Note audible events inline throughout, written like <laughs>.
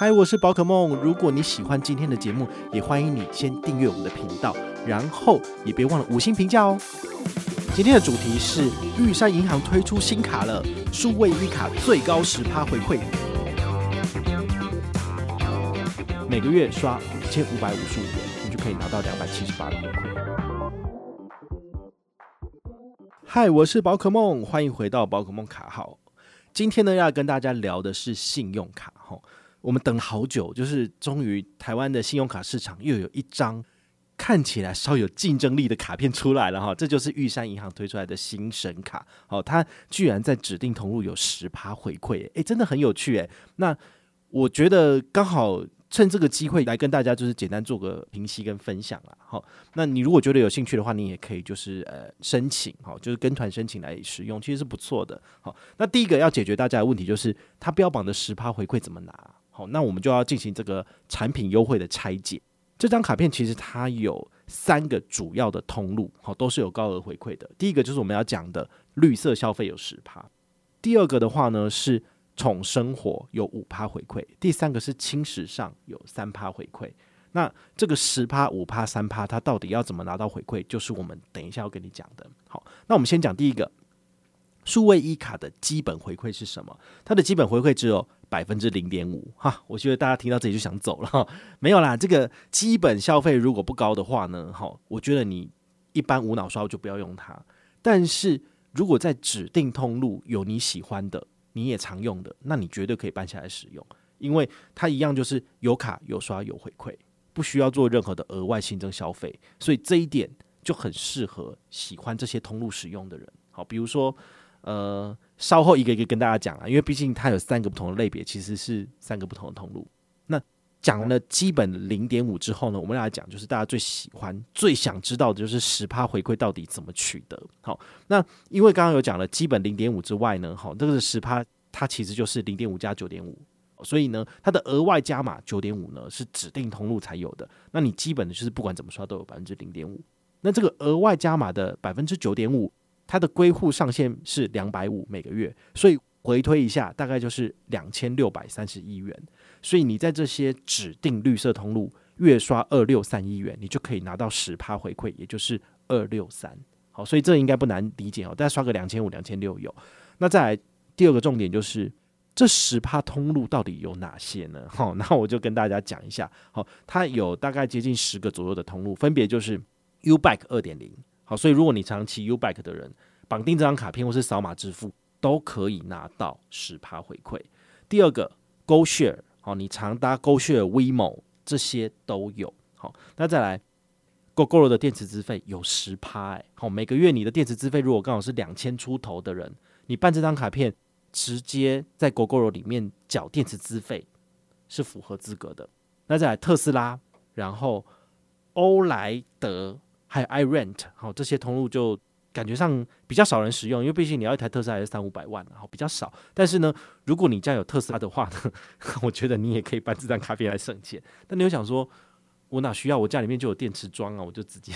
嗨，我是宝可梦。如果你喜欢今天的节目，也欢迎你先订阅我们的频道，然后也别忘了五星评价哦。今天的主题是玉山银行推出新卡了，数位一卡最高十趴回馈，每个月刷五千五百五十五元，你就可以拿到两百七十八的回馈。嗨，我是宝可梦，欢迎回到宝可梦卡号。今天呢，要跟大家聊的是信用卡，吼。我们等了好久，就是终于台湾的信用卡市场又有一张看起来稍有竞争力的卡片出来了哈，这就是玉山银行推出来的新神卡，好，它居然在指定通路有十趴回馈，诶，真的很有趣诶。那我觉得刚好趁这个机会来跟大家就是简单做个评析跟分享了，好，那你如果觉得有兴趣的话，你也可以就是呃申请，好，就是跟团申请来使用，其实是不错的。好，那第一个要解决大家的问题就是它标榜的十趴回馈怎么拿？好，那我们就要进行这个产品优惠的拆解。这张卡片其实它有三个主要的通路，好，都是有高额回馈的。第一个就是我们要讲的绿色消费有十趴，第二个的话呢是宠生活有五趴回馈，第三个是轻时尚有三趴回馈。那这个十趴、五趴、三趴，它到底要怎么拿到回馈？就是我们等一下要跟你讲的。好，那我们先讲第一个，数位一卡的基本回馈是什么？它的基本回馈只有。百分之零点五哈，我觉得大家听到这里就想走了哈，没有啦，这个基本消费如果不高的话呢，哈，我觉得你一般无脑刷就不要用它。但是如果在指定通路有你喜欢的，你也常用的，那你绝对可以办下来使用，因为它一样就是有卡有刷有回馈，不需要做任何的额外新增消费，所以这一点就很适合喜欢这些通路使用的人。好，比如说。呃，稍后一个一个跟大家讲啊，因为毕竟它有三个不同的类别，其实是三个不同的通路。那讲了基本零点五之后呢，我们来讲就是大家最喜欢、最想知道的就是十趴回馈到底怎么取得。好，那因为刚刚有讲了基本零点五之外呢，好，这个是十趴，它其实就是零点五加九点五，所以呢，它的额外加码九点五呢是指定通路才有的。那你基本的就是不管怎么刷都有百分之零点五。那这个额外加码的百分之九点五。它的归户上限是两百五每个月，所以回推一下，大概就是两千六百三十一元。所以你在这些指定绿色通路月刷二六三一元，你就可以拿到十趴回馈，也就是二六三。好，所以这应该不难理解哦。大家刷个两千五、两千六有。那再来第二个重点就是这十趴通路到底有哪些呢？<laughs> 好，那我就跟大家讲一下。好，它有大概接近十个左右的通路，分别就是 U-Bike 二点零。好，所以如果你长期 U-Bike 的人，绑定这张卡片或是扫码支付，都可以拿到十趴回馈。第二个，GoShare，好，你常搭 GoShare、WeMo 这些都有。好，那再来，Gogoro 的电池资费有十趴，哎，好，每个月你的电池资费如果刚好是两千出头的人，你办这张卡片，直接在 Gogoro 里面缴电池资费是符合资格的。那再来特斯拉，然后欧莱德。还有 iRent，好，这些通路就感觉上比较少人使用，因为毕竟你要一台特斯拉还是三五百万，好比较少。但是呢，如果你家有特斯拉的话呢，<laughs> 我觉得你也可以办这张卡片来省钱。但你又想说，我哪需要？我家里面就有电池装啊，我就直接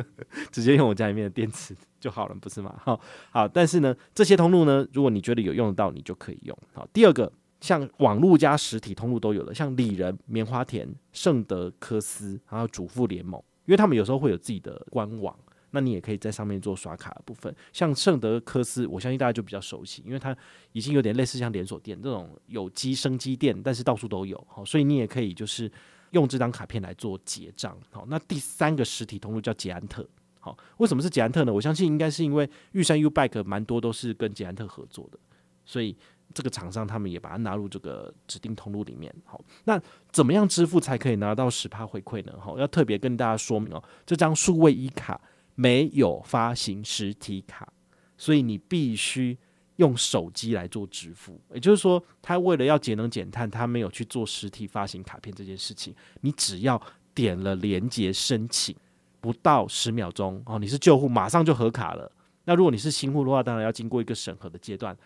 <laughs> 直接用我家里面的电池就好了，不是吗？好，好。但是呢，这些通路呢，如果你觉得有用得到，你就可以用。好，第二个，像网络加实体通路都有的，像里仁、棉花田、圣德科斯，还有主妇联盟。因为他们有时候会有自己的官网，那你也可以在上面做刷卡的部分。像圣德科斯，我相信大家就比较熟悉，因为它已经有点类似像连锁店这种有机生机店，但是到处都有，好，所以你也可以就是用这张卡片来做结账。好，那第三个实体通路叫捷安特，好，为什么是捷安特呢？我相信应该是因为玉山 U-Bike 蛮多都是跟捷安特合作的，所以。这个厂商他们也把它纳入这个指定通路里面。好，那怎么样支付才可以拿到十趴回馈呢？好，要特别跟大家说明哦，这张数位一卡没有发行实体卡，所以你必须用手机来做支付，也就是说，他为了要节能减碳，他没有去做实体发行卡片这件事情。你只要点了连接申请，不到十秒钟哦，你是旧户，马上就核卡了。那如果你是新户的话，当然要经过一个审核的阶段。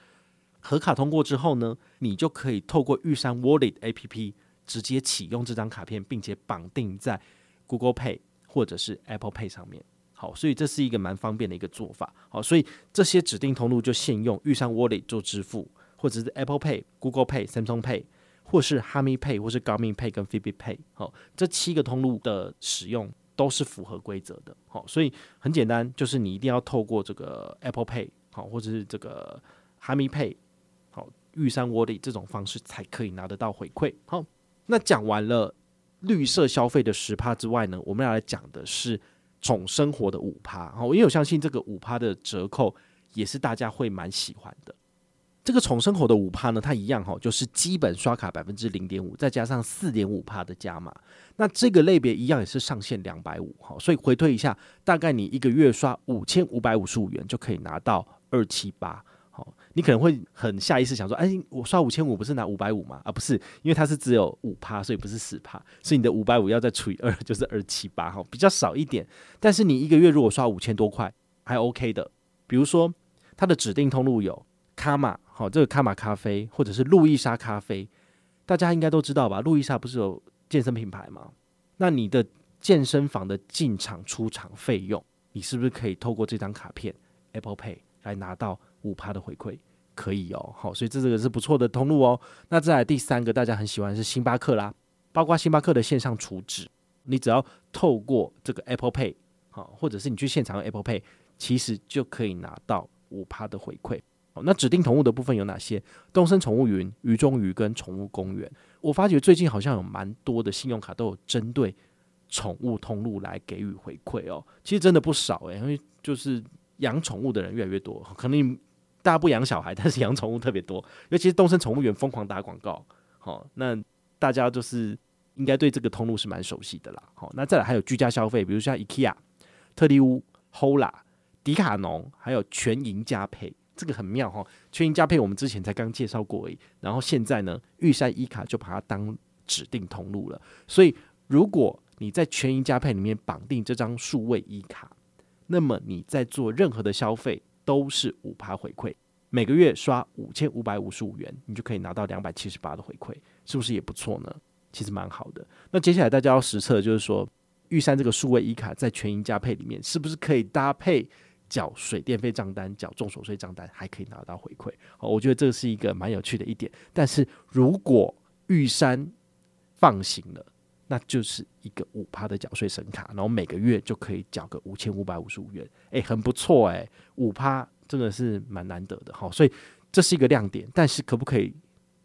核卡通过之后呢，你就可以透过玉山 Wallet APP 直接启用这张卡片，并且绑定在 Google Pay 或者是 Apple Pay 上面。好，所以这是一个蛮方便的一个做法。好，所以这些指定通路就限用玉山 Wallet 做支付，或者是 Apple Pay、Google Pay、Samsung Pay，或是 Hami Pay，或是 Garmin Pay 跟 Fitbit Pay。好，这七个通路的使用都是符合规则的。好，所以很简单，就是你一定要透过这个 Apple Pay，好，或者是这个 Hami Pay，玉山 Wallet 这种方式才可以拿得到回馈。好，那讲完了绿色消费的十趴之外呢，我们要来讲的是。宠生活的五趴，好，因为我相信这个五趴的折扣也是大家会蛮喜欢的。这个宠生活的五趴呢，它一样哈，就是基本刷卡百分之零点五，再加上四点五趴的加码。那这个类别一样也是上限两百五，哈，所以回推一下，大概你一个月刷五千五百五十五元就可以拿到二七八。你可能会很下意识想说，哎，我刷五千五不是拿五百五吗？啊，不是，因为它是只有五趴，所以不是十趴，所以你的五百五要再除以二，就是二七八，哈，比较少一点。但是你一个月如果刷五千多块，还 OK 的。比如说，它的指定通路有卡玛，好，这个卡玛咖啡或者是路易莎咖啡，大家应该都知道吧？路易莎不是有健身品牌吗？那你的健身房的进场出场费用，你是不是可以透过这张卡片 Apple Pay 来拿到？五趴的回馈可以哦，好，所以这这个是不错的通路哦。那再来第三个，大家很喜欢是星巴克啦，包括星巴克的线上储值，你只要透过这个 Apple Pay，好，或者是你去现场用 Apple Pay，其实就可以拿到五趴的回馈。好，那指定宠物的部分有哪些？东森宠物云、鱼中鱼跟宠物公园。我发觉最近好像有蛮多的信用卡都有针对宠物通路来给予回馈哦。其实真的不少诶，因为就是养宠物的人越来越多，可能。大家不养小孩，<laughs> 但是养宠物特别多，尤其是东森宠物园疯狂打广告，好，那大家就是应该对这个通路是蛮熟悉的啦。好，那再来还有居家消费，比如像 IKEA、特利屋、Hola、迪卡侬，还有全银加配，这个很妙哈。全银加配我们之前才刚介绍过而已，然后现在呢，玉山一卡就把它当指定通路了。所以如果你在全银加配里面绑定这张数位一卡，那么你在做任何的消费。都是五趴回馈，每个月刷五千五百五十五元，你就可以拿到两百七十八的回馈，是不是也不错呢？其实蛮好的。那接下来大家要实测，就是说玉山这个数位一卡在全银加配里面，是不是可以搭配缴水电费账单、缴重手税账单，还可以拿到回馈？好，我觉得这是一个蛮有趣的一点。但是如果玉山放行了，那就是一个五趴的缴税神卡，然后每个月就可以缴个五千五百五十五元，哎、欸，很不错哎、欸，五趴真的是蛮难得的哈，所以这是一个亮点。但是可不可以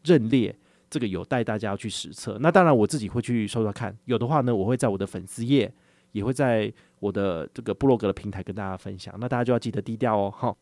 认列，这个有待大家要去实测。那当然我自己会去搜搜看，有的话呢，我会在我的粉丝页，也会在我的这个部落格的平台跟大家分享。那大家就要记得低调哦。好，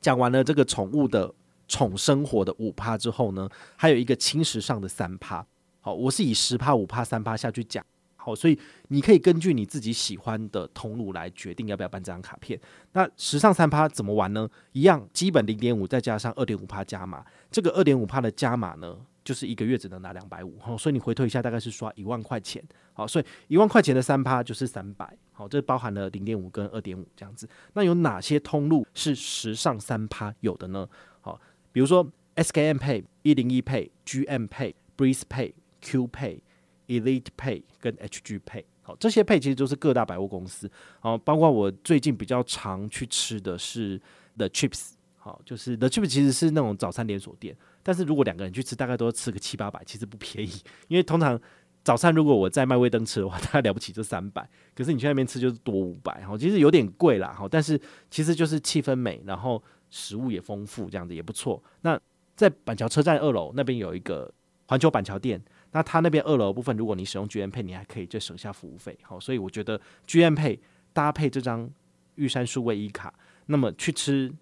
讲完了这个宠物的宠生活的五趴之后呢，还有一个轻时尚的三趴。好，我是以十趴、五趴、三趴下去讲。好，所以你可以根据你自己喜欢的通路来决定要不要办这张卡片。那时尚三趴怎么玩呢？一样，基本零点五再加上二点五趴加码。这个二点五趴的加码呢，就是一个月只能拿两百五。好，所以你回推一下，大概是刷一万块钱。好，所以一万块钱的三趴就是三百。好，这包含了零点五跟二点五这样子。那有哪些通路是时尚三趴有的呢？好，比如说 SKM Pay、一零一 Pay、GM Pay、Breeze Pay。Q Pay、Elite Pay 跟 HG Pay，好，这些 Pay 其实都是各大百货公司，好，包括我最近比较常去吃的是 The Chips，好，就是 The Chips 其实是那种早餐连锁店，但是如果两个人去吃，大概都要吃个七八百，其实不便宜，因为通常早餐如果我在麦味登吃的话，大概了不起就三百，可是你去那边吃就是多五百，好，其实有点贵啦，好，但是其实就是气氛美，然后食物也丰富，这样子也不错。那在板桥车站二楼那边有一个环球板桥店。那他那边二楼部分，如果你使用 gmpa 你还可以再省下服务费。好，所以我觉得 gmpa 搭配这张玉山数位一卡，那么去吃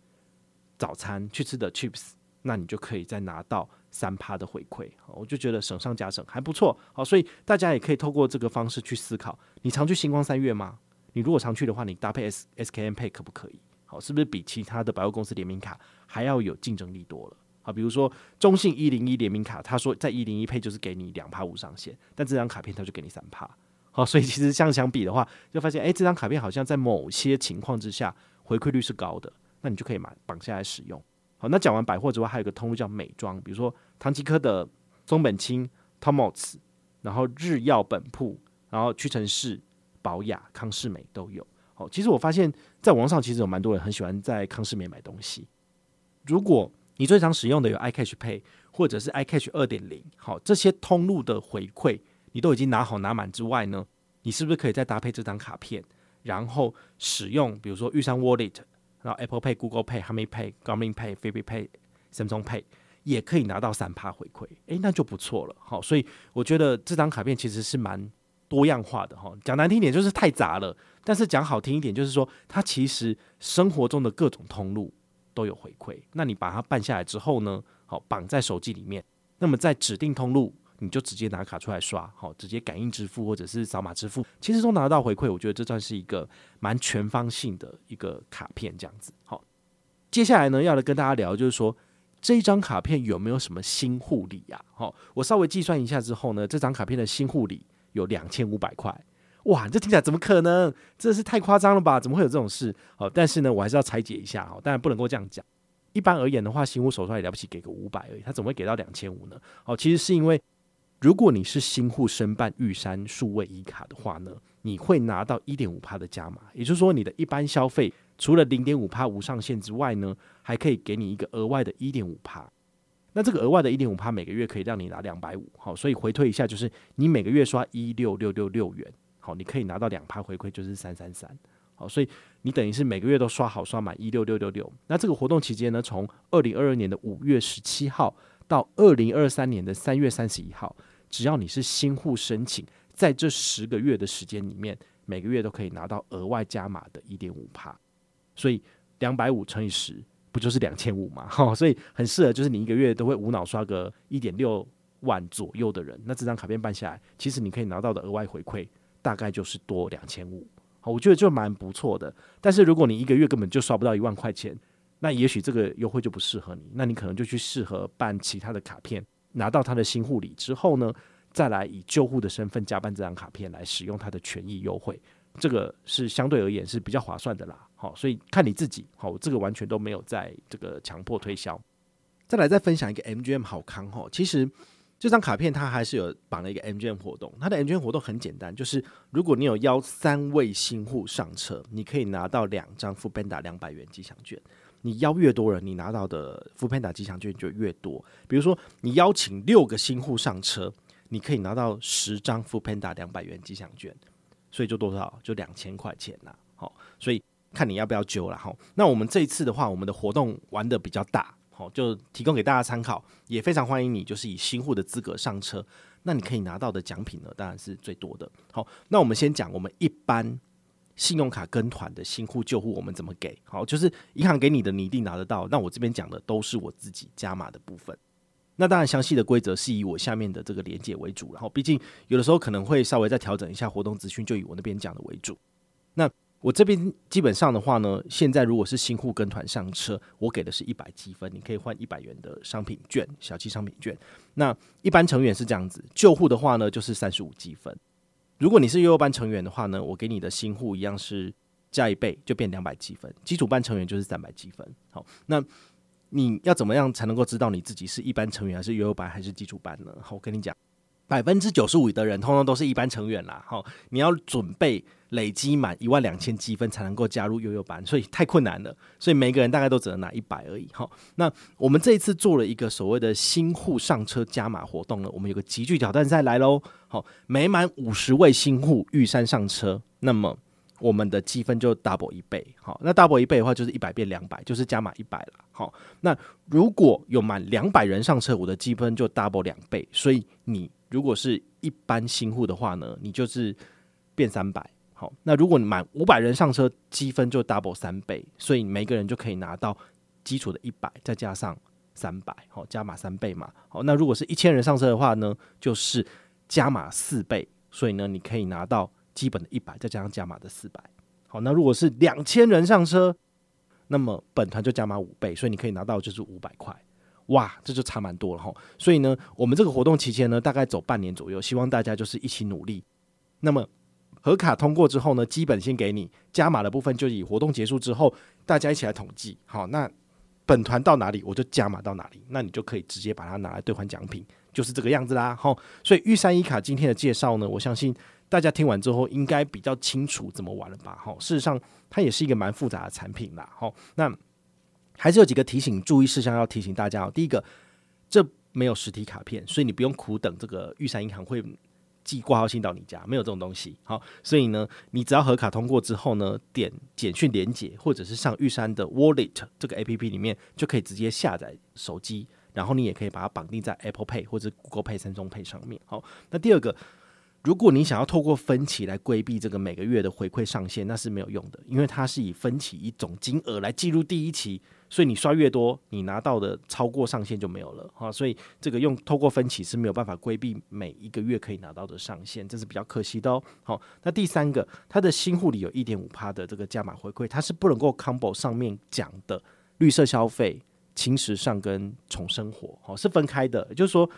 早餐，去吃的 Chips，那你就可以再拿到三趴的回馈。好，我就觉得省上加省，还不错。好，所以大家也可以透过这个方式去思考：你常去星光三月吗？你如果常去的话，你搭配 S SKM Pay 可不可以？好，是不是比其他的百货公司联名卡还要有竞争力多了？好，比如说中信一零一联名卡，他说在一零一配就是给你两趴无上限，但这张卡片他就给你三趴。好，所以其实相相比的话，就发现哎、这张卡片好像在某些情况之下回馈率是高的，那你就可以买绑下来使用。好，那讲完百货之外，还有一个通路叫美妆，比如说唐吉诃德、松本清、Tomots，然后日耀本铺，然后屈臣氏、宝雅、康是美都有。好，其实我发现在网上其实有蛮多人很喜欢在康是美买东西。如果你最常使用的有 iCash Pay 或者是 iCash 二点零，好，这些通路的回馈。你都已经拿好拿满之外呢，你是不是可以再搭配这张卡片，然后使用，比如说玉山 Wallet，然后 Apple Pay、Google Pay、Harmony Pay、Garmin Pay、f i b i Pay、Samsung Pay，也可以拿到三趴回馈，诶，那就不错了。好，所以我觉得这张卡片其实是蛮多样化的哈。讲难听点就是太杂了，但是讲好听一点就是说，它其实生活中的各种通路都有回馈。那你把它办下来之后呢，好，绑在手机里面，那么在指定通路。你就直接拿卡出来刷，好，直接感应支付或者是扫码支付，其实都拿到回馈。我觉得这算是一个蛮全方性的一个卡片，这样子。好，接下来呢，要来跟大家聊，就是说这一张卡片有没有什么新护理呀？好，我稍微计算一下之后呢，这张卡片的新护理有两千五百块。哇，这听起来怎么可能？真的是太夸张了吧？怎么会有这种事？好，但是呢，我还是要拆解一下。好，当然不能够这样讲。一般而言的话，新户手刷也了不起，给个五百而已，他怎么会给到两千五呢？好，其实是因为。如果你是新户申办玉山数位一卡的话呢，你会拿到一点五趴的加码，也就是说，你的一般消费除了零点五趴无上限之外呢，还可以给你一个额外的一点五趴。那这个额外的一点五趴每个月可以让你拿两百五，好，所以回推一下，就是你每个月刷一六六六六元，你可以拿到两趴回馈，就是三三三，好，所以你等于是每个月都刷好刷满一六六六六。那这个活动期间呢，从二零二二年的五月十七号到二零二三年的三月三十一号。只要你是新户申请，在这十个月的时间里面，每个月都可以拿到额外加码的一点五趴，所以两百五乘以十，不就是两千五吗？<laughs> 哈，所以很适合，就是你一个月都会无脑刷个一点六万左右的人，那这张卡片办下来，其实你可以拿到的额外回馈大概就是多两千五，好，我觉得就蛮不错的。但是如果你一个月根本就刷不到一万块钱，那也许这个优惠就不适合你，那你可能就去适合办其他的卡片。拿到他的新护理之后呢，再来以旧户的身份加办这张卡片来使用他的权益优惠，这个是相对而言是比较划算的啦。好，所以看你自己。好，这个完全都没有在这个强迫推销。再来再分享一个 MGM 好康哈，其实这张卡片它还是有绑了一个 MGM 活动。它的 MGM 活动很简单，就是如果你有邀三位新户上车，你可以拿到两张 Foodpanda 两百元吉祥券。你邀越多人，你拿到的 Foodpanda 吉祥券就越多。比如说，你邀请六个新户上车，你可以拿到十张 Foodpanda 两百元吉祥券，所以就多少？就两千块钱呐。好，所以看你要不要揪了哈。那我们这一次的话，我们的活动玩得比较大，好，就提供给大家参考，也非常欢迎你，就是以新户的资格上车，那你可以拿到的奖品呢，当然是最多的。好，那我们先讲我们一般。信用卡跟团的新户旧户，我们怎么给？好，就是银行给你的，你一定拿得到。那我这边讲的都是我自己加码的部分。那当然，详细的规则是以我下面的这个连结为主。然后，毕竟有的时候可能会稍微再调整一下活动资讯，就以我那边讲的为主。那我这边基本上的话呢，现在如果是新户跟团上车，我给的是一百积分，你可以换一百元的商品券，小七商品券。那一般成员是这样子，旧户的话呢，就是三十五积分。如果你是悠悠班成员的话呢，我给你的新户一样是加一倍，就变两百积分。基础班成员就是三百积分。好，那你要怎么样才能够知道你自己是一般成员还是悠悠班还是基础班呢？好，我跟你讲，百分之九十五的人通通都是一般成员啦。好，你要准备。累积满一万两千积分才能够加入悠悠班，所以太困难了。所以每个人大概都只能拿一百而已。好，那我们这一次做了一个所谓的新户上车加码活动呢，我们有个极具挑战赛来喽。好，每满五十位新户玉山上车，那么我们的积分就 double 一倍。好，那 double 一倍的话就是一百变两百，就是加码一百了。好，那如果有满两百人上车，我的积分就 double 两倍。所以你如果是一般新户的话呢，你就是变三百。好，那如果你满五百人上车，积分就 double 三倍，所以每个人就可以拿到基础的一百，再加上三百，好，加码三倍嘛。好，那如果是一千人上车的话呢，就是加码四倍，所以呢，你可以拿到基本的一百，再加上加码的四百。好，那如果是两千人上车，那么本团就加码五倍，所以你可以拿到就是五百块。哇，这就差蛮多了哈。所以呢，我们这个活动期间呢，大概走半年左右，希望大家就是一起努力。那么核卡通过之后呢，基本先给你加码的部分，就以活动结束之后大家一起来统计。好，那本团到哪里，我就加码到哪里，那你就可以直接把它拿来兑换奖品，就是这个样子啦。好，所以玉山一卡今天的介绍呢，我相信大家听完之后应该比较清楚怎么玩了吧？好，事实上它也是一个蛮复杂的产品啦。好，那。还是有几个提醒注意事项要提醒大家哦。第一个，这没有实体卡片，所以你不用苦等这个玉山银行会寄挂号信到你家，没有这种东西。好，所以呢，你只要核卡通过之后呢，点简讯连结，或者是上玉山的 Wallet 这个 APP 里面，就可以直接下载手机，然后你也可以把它绑定在 Apple Pay 或者 Google Pay、三中 Pay 上面。好，那第二个。如果你想要透过分期来规避这个每个月的回馈上限，那是没有用的，因为它是以分期以总金额来计入第一期，所以你刷越多，你拿到的超过上限就没有了哈。所以这个用透过分期是没有办法规避每一个月可以拿到的上限，这是比较可惜的哦。好，那第三个，它的新护理有一点五趴的这个加码回馈，它是不能够 combo 上面讲的绿色消费、轻时尚跟宠生活，好，是分开的，也就是说。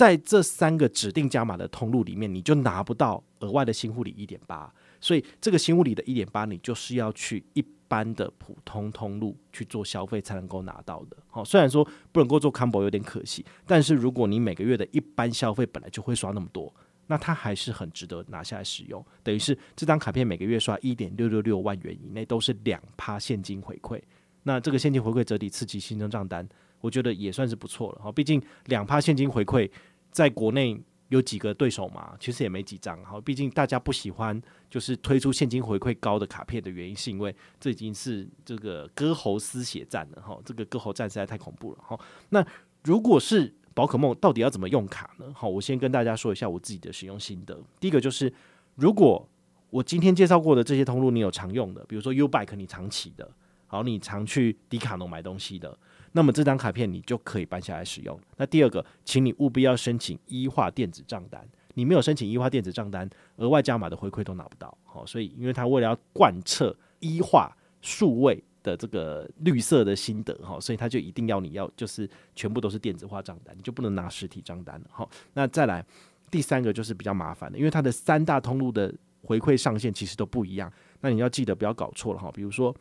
在这三个指定加码的通路里面，你就拿不到额外的新户礼一点八，所以这个新户礼的一点八，你就是要去一般的普通通路去做消费才能够拿到的。好，虽然说不能够做 combo 有点可惜，但是如果你每个月的一般消费本来就会刷那么多，那它还是很值得拿下来使用。等于是这张卡片每个月刷一点六六六万元以内都是两趴现金回馈，那这个现金回馈折抵刺激新增账单。我觉得也算是不错了哈，毕竟两趴现金回馈，在国内有几个对手嘛？其实也没几张哈。毕竟大家不喜欢就是推出现金回馈高的卡片的原因，是因为这已经是这个割喉撕血战了哈。这个割喉战实在太恐怖了哈。那如果是宝可梦，到底要怎么用卡呢？好，我先跟大家说一下我自己的使用心得。第一个就是，如果我今天介绍过的这些通路你有常用的，比如说 U Bike 你常骑的，好，你常去迪卡侬买东西的。那么这张卡片你就可以办下来使用。那第二个，请你务必要申请一化电子账单。你没有申请一化电子账单，额外加码的回馈都拿不到。好，所以因为他为了要贯彻一化数位的这个绿色的心得，哈，所以他就一定要你要就是全部都是电子化账单，你就不能拿实体账单了。好，那再来第三个就是比较麻烦的，因为它的三大通路的回馈上限其实都不一样。那你要记得不要搞错了哈，比如说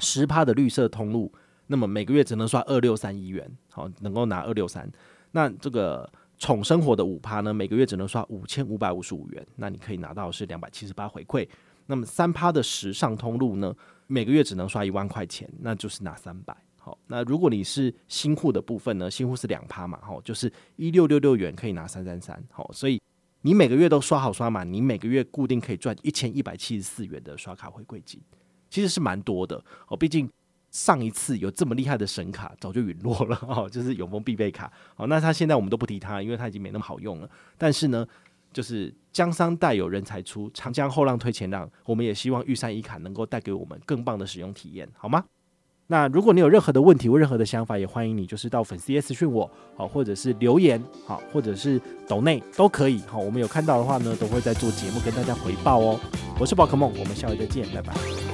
十趴的绿色通路。那么每个月只能刷二六三一元，好，能够拿二六三。那这个宠生活的五趴呢，每个月只能刷五千五百五十五元，那你可以拿到是两百七十八回馈。那么三趴的时尚通路呢，每个月只能刷一万块钱，那就是拿三百。好，那如果你是新户的部分呢，新户是两趴嘛，好，就是一六六六元可以拿三三三。好，所以你每个月都刷好刷满，你每个月固定可以赚一千一百七十四元的刷卡回馈金，其实是蛮多的哦，毕竟。上一次有这么厉害的神卡，早就陨落了 <laughs> 哦，就是永丰必备卡。好，那它现在我们都不提它，因为它已经没那么好用了。但是呢，就是江山代有人才出，长江后浪推前浪，我们也希望玉山一卡能够带给我们更棒的使用体验，好吗？那如果你有任何的问题或任何的想法，也欢迎你就是到粉丝页私讯我，好，或者是留言，好，或者是抖内都可以。好，我们有看到的话呢，都会在做节目跟大家回报哦。我是宝可梦，我们下回再见，拜拜。